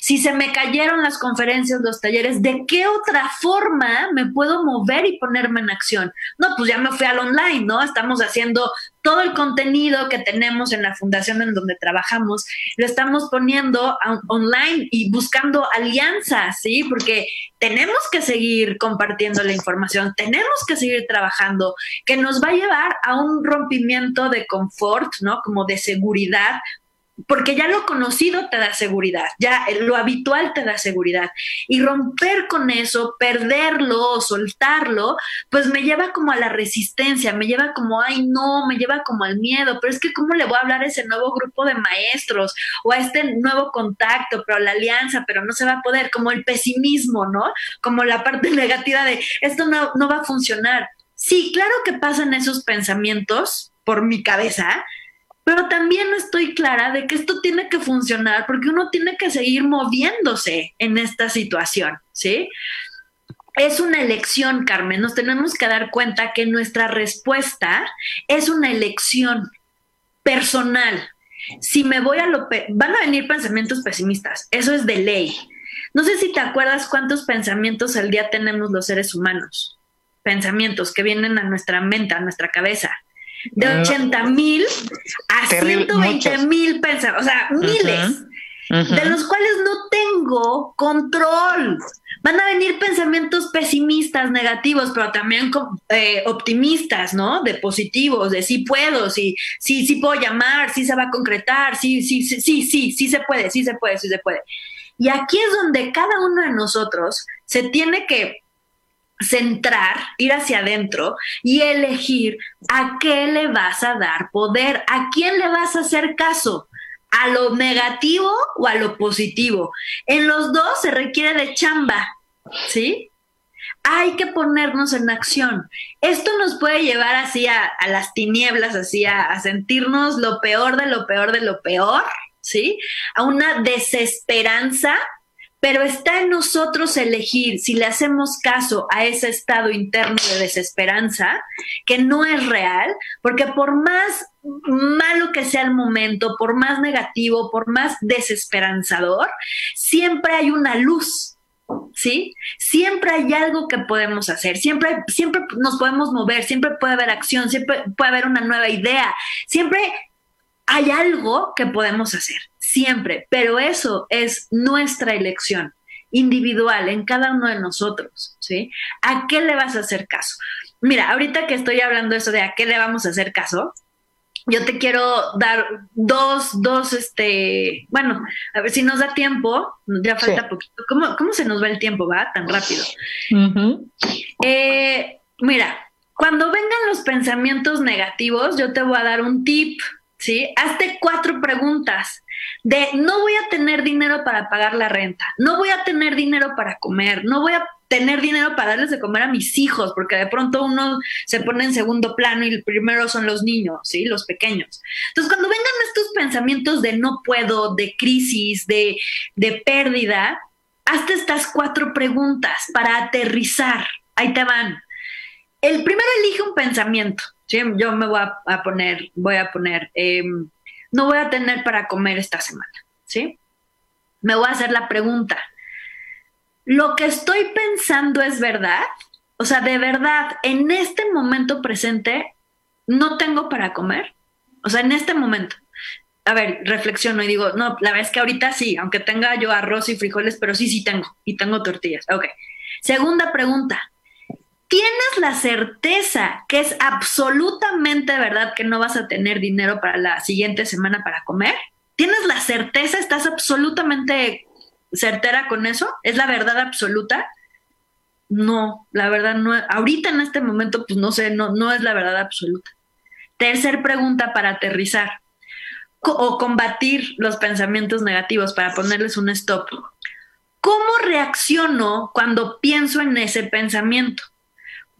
Si se me cayeron las conferencias, los talleres, ¿de qué otra forma me puedo mover y ponerme en acción? No, pues ya me fui al online, ¿no? Estamos haciendo todo el contenido que tenemos en la fundación en donde trabajamos, lo estamos poniendo online y buscando alianzas, ¿sí? Porque tenemos que seguir compartiendo la información, tenemos que seguir trabajando, que nos va a llevar a un rompimiento de confort, ¿no? Como de seguridad, porque ya lo conocido te da seguridad, ya lo habitual te da seguridad. Y romper con eso, perderlo soltarlo, pues me lleva como a la resistencia, me lleva como, ay no, me lleva como al miedo, pero es que ¿cómo le voy a hablar a ese nuevo grupo de maestros o a este nuevo contacto, pero la alianza, pero no se va a poder, como el pesimismo, ¿no? Como la parte negativa de, esto no, no va a funcionar. Sí, claro que pasan esos pensamientos por mi cabeza, pero también estoy clara de que esto tiene que funcionar porque uno tiene que seguir moviéndose en esta situación, ¿sí? Es una elección, Carmen. Nos tenemos que dar cuenta que nuestra respuesta es una elección personal. Si me voy a lo... van a venir pensamientos pesimistas, eso es de ley. No sé si te acuerdas cuántos pensamientos al día tenemos los seres humanos. Pensamientos que vienen a nuestra mente, a nuestra cabeza de 80 mil a 120 mil pensamientos, o sea, miles, de los cuales no tengo control. Van a venir pensamientos pesimistas, negativos, pero también eh, optimistas, ¿no? De positivos, de sí puedo, sí, sí, sí puedo llamar, sí se va a concretar, sí, sí, sí, sí, sí, sí se puede, sí se puede, sí se puede. Y aquí es donde cada uno de nosotros se tiene que centrar, ir hacia adentro y elegir a qué le vas a dar poder, a quién le vas a hacer caso, a lo negativo o a lo positivo. En los dos se requiere de chamba, ¿sí? Hay que ponernos en acción. Esto nos puede llevar así a, las tinieblas, así a, a sentirnos lo peor de lo peor de lo peor, ¿sí? A una desesperanza pero está en nosotros elegir si le hacemos caso a ese estado interno de desesperanza, que no es real, porque por más malo que sea el momento, por más negativo, por más desesperanzador, siempre hay una luz. ¿Sí? Siempre hay algo que podemos hacer, siempre, siempre nos podemos mover, siempre puede haber acción, siempre puede haber una nueva idea, siempre hay algo que podemos hacer siempre, pero eso es nuestra elección individual en cada uno de nosotros, ¿sí? ¿A qué le vas a hacer caso? Mira, ahorita que estoy hablando eso de a qué le vamos a hacer caso, yo te quiero dar dos, dos, este, bueno, a ver si nos da tiempo, ya falta poquito. ¿Cómo, ¿Cómo, se nos va el tiempo, va? Tan rápido. Eh, mira, cuando vengan los pensamientos negativos, yo te voy a dar un tip, ¿sí? Hazte cuatro preguntas de no voy a tener dinero para pagar la renta, no voy a tener dinero para comer, no voy a tener dinero para darles de comer a mis hijos, porque de pronto uno se pone en segundo plano y el primero son los niños, ¿sí? Los pequeños. Entonces, cuando vengan estos pensamientos de no puedo, de crisis, de, de pérdida, hazte estas cuatro preguntas para aterrizar. Ahí te van. El primero elige un pensamiento. ¿Sí? Yo me voy a, poner, voy a poner, em, no voy a tener para comer esta semana, ¿sí? Me voy a hacer la pregunta, ¿lo que estoy pensando es verdad? O sea, de verdad, en este momento presente, no tengo para comer. O sea, en este momento. A ver, reflexiono y digo, no, la verdad es que ahorita sí, aunque tenga yo arroz y frijoles, pero sí, sí tengo. Y tengo tortillas. Ok. Segunda pregunta. Tienes la certeza que es absolutamente verdad que no vas a tener dinero para la siguiente semana para comer? ¿Tienes la certeza? ¿Estás absolutamente certera con eso? ¿Es la verdad absoluta? No, la verdad no. Ahorita en este momento, pues no sé, no, no es la verdad absoluta. Tercer pregunta para aterrizar o combatir los pensamientos negativos, para ponerles un stop. ¿Cómo reacciono cuando pienso en ese pensamiento?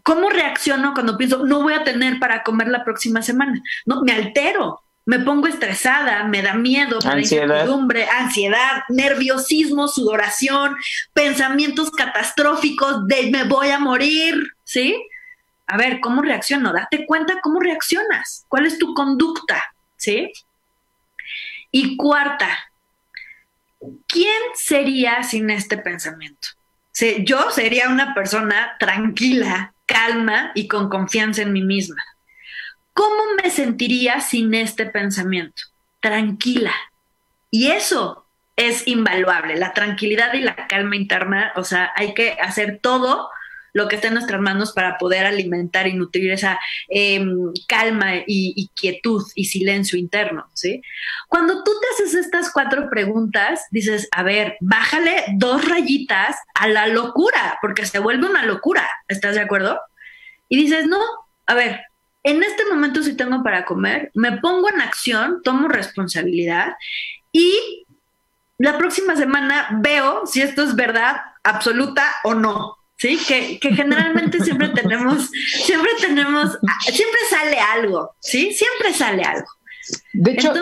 ¿Cómo reacciono cuando pienso, no voy a tener para comer la próxima semana? No, me altero, me pongo estresada, me da miedo, me incertidumbre, ansiedad, nerviosismo, sudoración, pensamientos catastróficos de me voy a morir, ¿sí? A ver, ¿cómo reacciono? Date cuenta cómo reaccionas, cuál es tu conducta, ¿sí? Y cuarta, ¿quién sería sin este pensamiento? Yo sería una persona tranquila, calma y con confianza en mí misma. ¿Cómo me sentiría sin este pensamiento? Tranquila. Y eso es invaluable, la tranquilidad y la calma interna, o sea, hay que hacer todo lo que está en nuestras manos para poder alimentar y nutrir esa em, calma y, quietud y silencio interno, ¿sí? Cuando tú te haces estas cuatro preguntas, dices, a ver, bájale dos rayitas a la locura, porque se vuelve una locura, ¿estás de acuerdo? Y dices, no, a ver, en este momento si tengo para comer, me pongo en acción, tomo responsabilidad y la próxima semana veo si esto es verdad absoluta o no. ¿Sí? Que, generalmente siempre tenemos, siempre tenemos, siempre sale algo, ¿sí? Siempre sale algo. De hecho,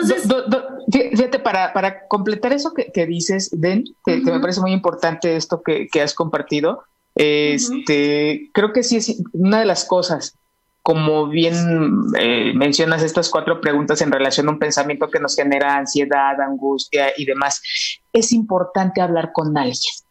fíjate, para, para, completar eso que, dices, Den, que, me parece muy importante esto que, has compartido, este, creo que sí es una de las cosas, como bien eh, mencionas estas cuatro preguntas en relación a un pensamiento que nos genera ansiedad, angustia y demás, es importante hablar con alguien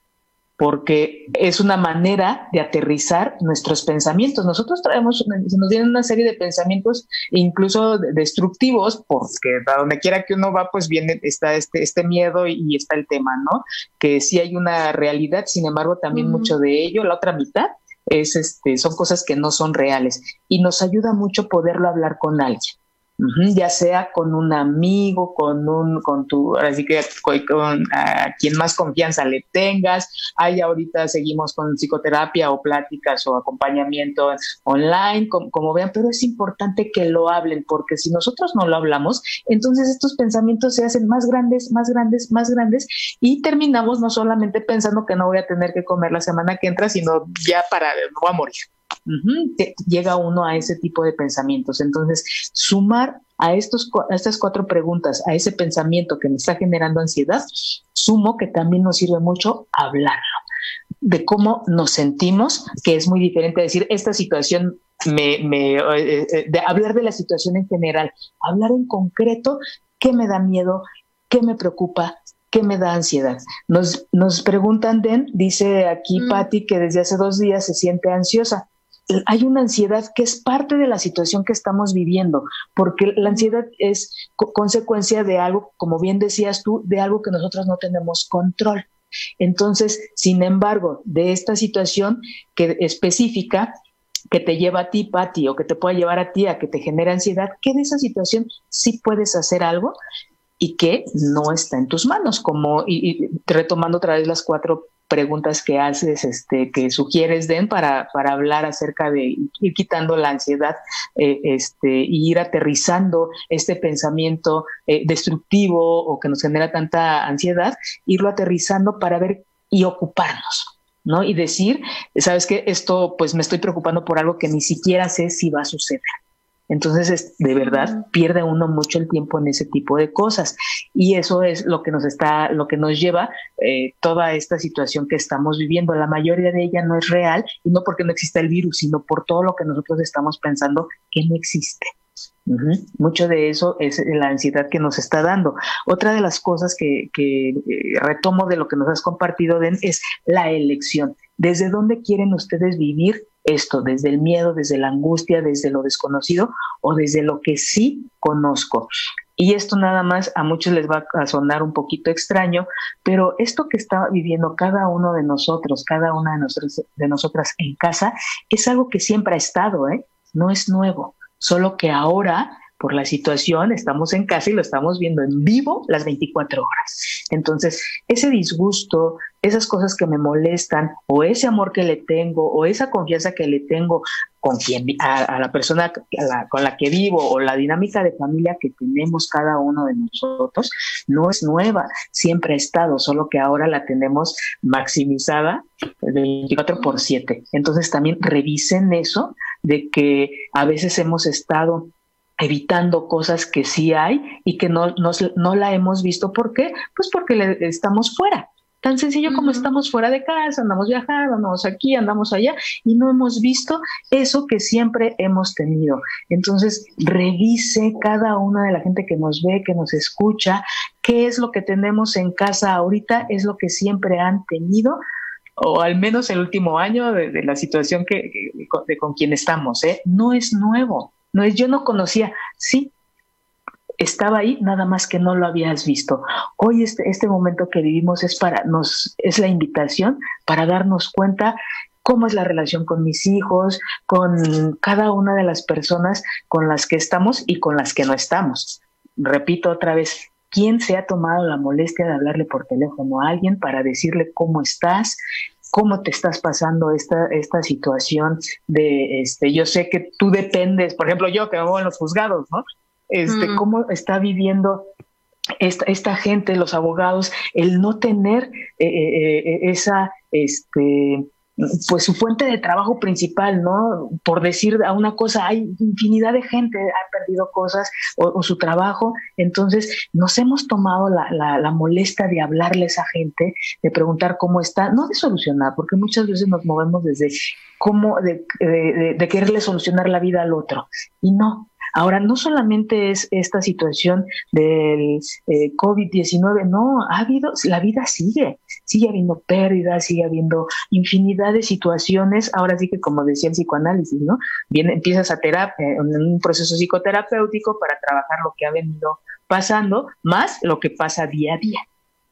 porque es una manera de aterrizar nuestros pensamientos. Nosotros traemos, nos vienen una serie de pensamientos incluso destructivos, porque a donde quiera que uno va, pues viene, está este, este miedo y, está el tema, ¿no? Que sí hay una realidad, sin embargo, también mucho de ello, la otra mitad, es este, son cosas que no son reales y nos ayuda mucho poderlo hablar con alguien ya sea con un amigo, con un, con tu, así que con, a quien más confianza le tengas. Ahí ahorita seguimos con psicoterapia o pláticas o acompañamiento online, como, vean, pero es importante que lo hablen, porque si nosotros no lo hablamos, entonces estos pensamientos se hacen más grandes, más grandes, más grandes y terminamos no solamente pensando que no voy a tener que comer la semana que entra, sino ya para, voy a morir llega uno a ese tipo de pensamientos. Entonces, sumar a, estos, estas cuatro preguntas, a ese pensamiento que me está generando ansiedad, sumo que también nos sirve mucho hablarlo, de cómo nos sentimos, que es muy diferente decir, esta situación me, me eh, eh, de hablar de la situación en general, hablar en concreto qué me da miedo, qué me preocupa, qué me da ansiedad. Nos, nos preguntan, Den, dice aquí mm. Patti que desde hace dos días se siente ansiosa hay una ansiedad que es parte de la situación que estamos viviendo, porque la ansiedad es consecuencia de algo, como bien decías tú, de algo que nosotros no tenemos control. Entonces, sin embargo, de esta situación que específica que te lleva a ti, Pati, o que te pueda llevar a ti a que te genere ansiedad, ¿qué de esa situación sí puedes hacer algo y que no está en tus manos, como y retomando otra vez las cuatro preguntas que haces, este, que sugieres, Den, para, para hablar acerca de ir quitando la ansiedad eh, este, y ir aterrizando este pensamiento eh, destructivo o que nos genera tanta ansiedad, irlo aterrizando para ver y ocuparnos. ¿no? Y decir, sabes que esto, pues me estoy preocupando por algo que ni siquiera sé si va a suceder. Entonces, de verdad, pierde uno mucho el tiempo en ese tipo de cosas. Y eso es lo que nos está, lo que nos lleva eh, toda esta situación que estamos viviendo. La mayoría de ella no es real, y no porque no exista el virus, sino por todo lo que nosotros estamos pensando que no existe. Mucho de eso es la ansiedad que nos está dando. Otra de las cosas que, que eh, retomo de lo que nos has compartido, Den, es la elección. ¿Desde dónde quieren ustedes vivir esto, desde el miedo, desde la angustia, desde lo desconocido o desde lo que sí conozco. Y esto nada más a muchos les va a sonar un poquito extraño, pero esto que está viviendo cada uno de nosotros, cada una de, nosotros, de nosotras en casa, es algo que siempre ha estado, ¿eh? no es nuevo, solo que ahora por la situación, estamos en casa y lo estamos viendo en vivo las 24 horas. Entonces, ese disgusto, esas cosas que me molestan, o ese amor que le tengo, o esa confianza que le tengo con quien, a, la persona con la que vivo, o la dinámica de familia que tenemos cada uno de nosotros, no es nueva, siempre ha estado, solo que ahora la tenemos maximizada de 24 por 7. Entonces, también revisen eso de que a veces hemos estado evitando cosas que sí hay y que no, no la hemos visto. ¿Por qué? Pues porque le, estamos fuera. Tan sencillo como estamos fuera de casa, andamos viajando, andamos aquí, andamos allá y no hemos visto eso que siempre hemos tenido. Entonces, revise cada una de la gente que nos ve, que nos escucha, qué es lo que tenemos en casa ahorita, es lo que siempre han tenido o al menos el último año de, la situación que, de, con quien estamos. ¿eh? No es nuevo, no es, yo no conocía, sí, estaba ahí, nada más que no lo habías visto. Hoy este, este momento que vivimos es para nos, es la invitación para darnos cuenta cómo es la relación con mis hijos, con cada una de las personas con las que estamos y con las que no estamos. Repito otra vez, ¿quién se ha tomado la molestia de hablarle por teléfono a alguien para decirle cómo estás, cómo te estás pasando esta, esta situación de, este, yo sé que tú dependes, por ejemplo, yo que hago en los juzgados, ¿no? Este, mm. cómo está viviendo esta, esta gente, los abogados, el no tener eh, eh, eh, esa, este, pues su fuente de trabajo principal, ¿no? Por decir a una cosa, hay infinidad de gente ha perdido cosas o, su trabajo, entonces nos hemos tomado la, la, molestia de hablarle a esa gente, de preguntar cómo está, no de solucionar, porque muchas veces nos movemos desde cómo, de, de quererle solucionar la vida al otro, y no, Ahora, no solamente es esta situación del eh, COVID-19, no, ha habido, la vida sigue, sigue habiendo pérdidas, sigue habiendo infinidad de situaciones. Ahora sí que, como decía el psicoanálisis, ¿no? Viene, empiezas a terapia, en un proceso psicoterapéutico para trabajar lo que ha venido pasando, más lo que pasa día a día.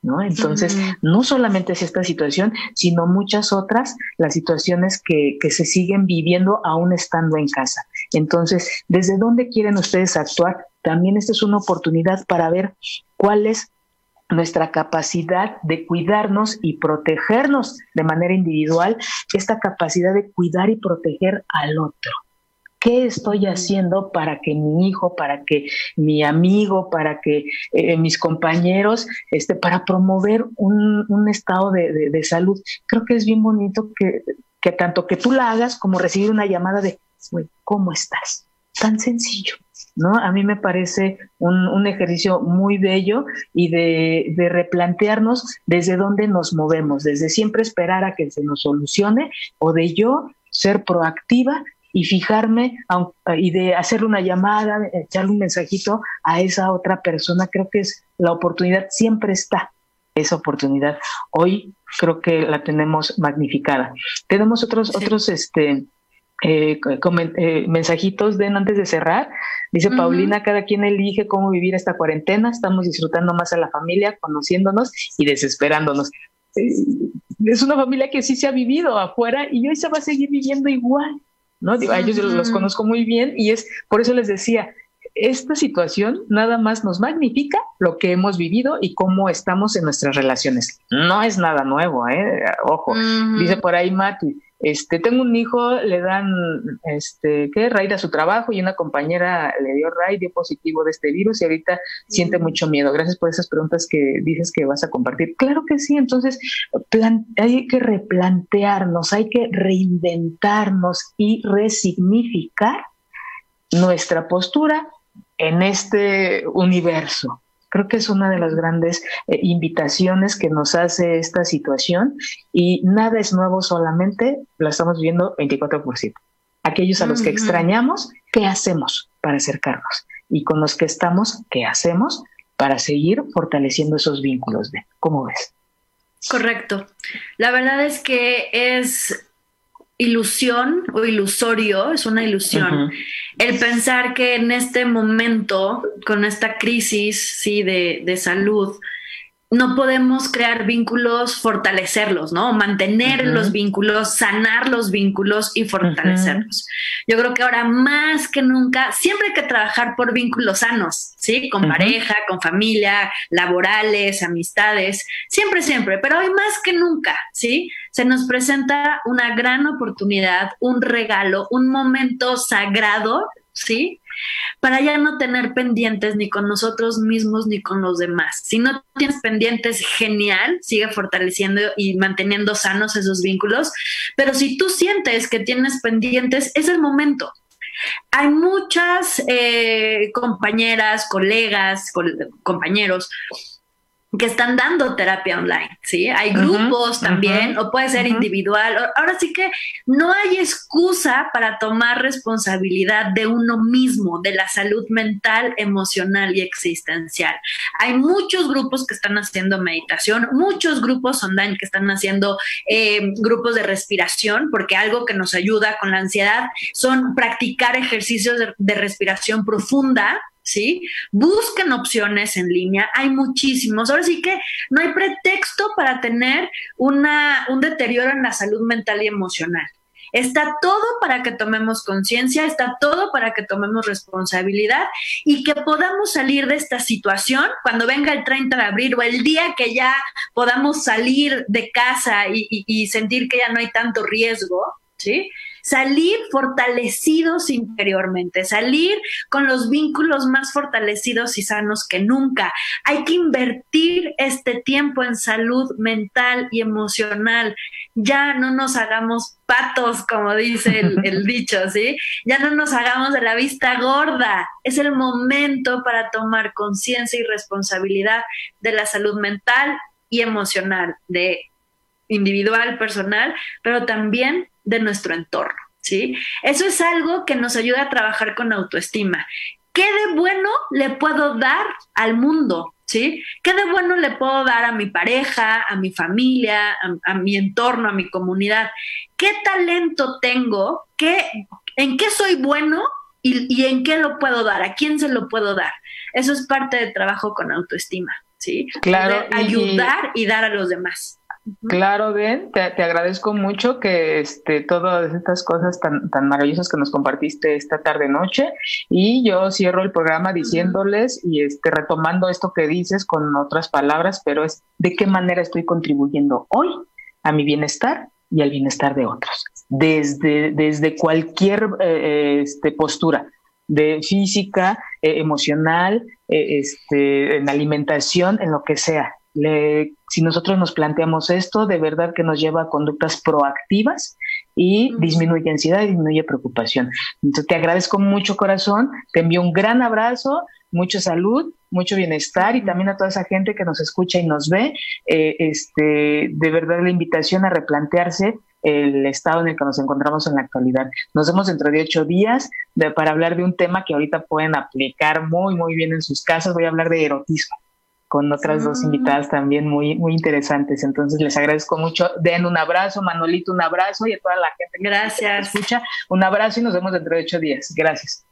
¿no? Entonces, no solamente es esta situación, sino muchas otras, las situaciones que, que se siguen viviendo aún estando en casa. Entonces, ¿desde dónde quieren ustedes actuar? También esta es una oportunidad para ver cuál es nuestra capacidad de cuidarnos y protegernos de manera individual, esta capacidad de cuidar y proteger al otro. ¿Qué estoy haciendo para que mi hijo, para que mi amigo, para que eh, mis compañeros, este, para promover un, estado de, salud? Creo que es bien bonito que, que tanto que tú la hagas como recibir una llamada de, ¿cómo estás? Tan sencillo. ¿No? A mí me parece un, ejercicio muy bello y de, de, replantearnos desde dónde nos movemos, desde siempre esperar a que se nos solucione o de yo ser proactiva y fijarme y de hacerle una llamada, echarle un mensajito a esa otra persona, creo que es la oportunidad, siempre está esa oportunidad. Hoy creo que la tenemos magnificada. Tenemos otros, otros este, eh, eh, mensajitos de antes de cerrar. Dice Paulina, cada quien elige cómo vivir esta cuarentena, estamos disfrutando más a la familia, conociéndonos y desesperándonos. Eh, es una familia que sí se ha vivido afuera y hoy se va a seguir viviendo igual. ¿no? a ellos los conozco muy bien y es por eso les decía, esta situación nada más nos magnifica lo que hemos vivido y cómo estamos en nuestras relaciones. No es nada nuevo, ¿eh? Ojo, dice por ahí Mati, este, tengo un hijo, le dan, este, ¿qué? Raid a su trabajo y una compañera le dio raid, dio positivo de este virus y ahorita siente mucho miedo. Gracias por esas preguntas que dices que vas a compartir. Claro que sí, entonces hay que replantearnos, hay que reinventarnos y resignificar nuestra postura en este universo. Creo que es una de las grandes eh, invitaciones que nos hace esta situación y nada es nuevo solamente, lo estamos viendo 24 por 7. Aquellos a los que extrañamos, ¿qué hacemos para acercarnos? Y con los que estamos, ¿qué hacemos para seguir fortaleciendo esos vínculos? ¿Cómo ves? Correcto. La verdad es que es ilusión o ilusorio, es una ilusión. El pensar que en este momento, con esta crisis ¿sí? de, de salud, no podemos crear vínculos, fortalecerlos, ¿no? Mantener los vínculos, sanar los vínculos y fortalecerlos. Yo creo que ahora más que nunca, siempre hay que trabajar por vínculos sanos, ¿sí? Con pareja, con familia, laborales, amistades, siempre, siempre, pero hoy más que nunca, ¿sí? Se nos presenta una gran oportunidad, un regalo, un momento sagrado, ¿sí? para ya no tener pendientes ni con nosotros mismos ni con los demás. Si no tienes pendientes, genial, sigue fortaleciendo y manteniendo sanos esos vínculos, pero si tú sientes que tienes pendientes, es el momento. Hay muchas eh, compañeras, colegas, compañeros que están dando terapia online, ¿sí? Hay grupos también, o puede ser individual. Ahora sí que no hay excusa para tomar responsabilidad de uno mismo, de la salud mental, emocional y existencial. Hay muchos grupos que están haciendo meditación, muchos grupos online que están haciendo eh, grupos de respiración, porque algo que nos ayuda con la ansiedad son practicar ejercicios de respiración profunda, ¿sí? Busquen opciones en línea, hay muchísimos. Ahora sí que no hay pretexto para tener una, un deterioro en la salud mental y emocional. Está todo para que tomemos conciencia, está todo para que tomemos responsabilidad y que podamos salir de esta situación cuando venga el 30 de abril o el día que ya podamos salir de casa y, y sentir que ya no hay tanto riesgo, ¿sí? Salir fortalecidos interiormente, salir con los vínculos más fortalecidos y sanos que nunca. Hay que invertir este tiempo en salud mental y emocional. Ya no nos hagamos patos, como dice el, el dicho, ¿sí? Ya no nos hagamos de la vista gorda. Es el momento para tomar conciencia y responsabilidad de la salud mental y emocional, de individual, personal, pero también de nuestro entorno, ¿sí? Eso es algo que nos ayuda a trabajar con autoestima. ¿Qué de bueno le puedo dar al mundo? ¿Sí? ¿Qué de bueno le puedo dar a mi pareja, a mi familia, a, mi entorno, a mi comunidad? ¿Qué talento tengo? ¿Qué, ¿En qué soy bueno y, y, en qué lo puedo dar? ¿A quién se lo puedo dar? Eso es parte del trabajo con autoestima, ¿sí? Claro. ayudar y dar a los demás. Claro, Ben, te, agradezco mucho que este, todas estas cosas tan, tan maravillosas que nos compartiste esta tarde noche. Y yo cierro el programa diciéndoles y este, retomando esto que dices con otras palabras, pero es de qué manera estoy contribuyendo hoy a mi bienestar y al bienestar de otros, desde, desde cualquier eh, este, postura de física, eh, emocional, eh, este, en alimentación, en lo que sea si nosotros nos planteamos esto, de verdad que nos lleva a conductas proactivas y disminuye ansiedad y disminuye preocupación. Entonces te agradezco mucho corazón, te envío un gran abrazo, mucha salud, mucho bienestar y también a toda esa gente que nos escucha y nos ve, eh, este, de verdad la invitación a replantearse el estado en el que nos encontramos en la actualidad. Nos vemos dentro de ocho días para hablar de un tema que ahorita pueden aplicar muy, muy bien en sus casas. Voy a hablar de erotismo con otras dos invitadas también muy, muy interesantes. Entonces les agradezco mucho. Den un abrazo, Manolito, un abrazo y a toda la gente que Gracias. escucha. Un abrazo y nos vemos dentro de ocho días. Gracias.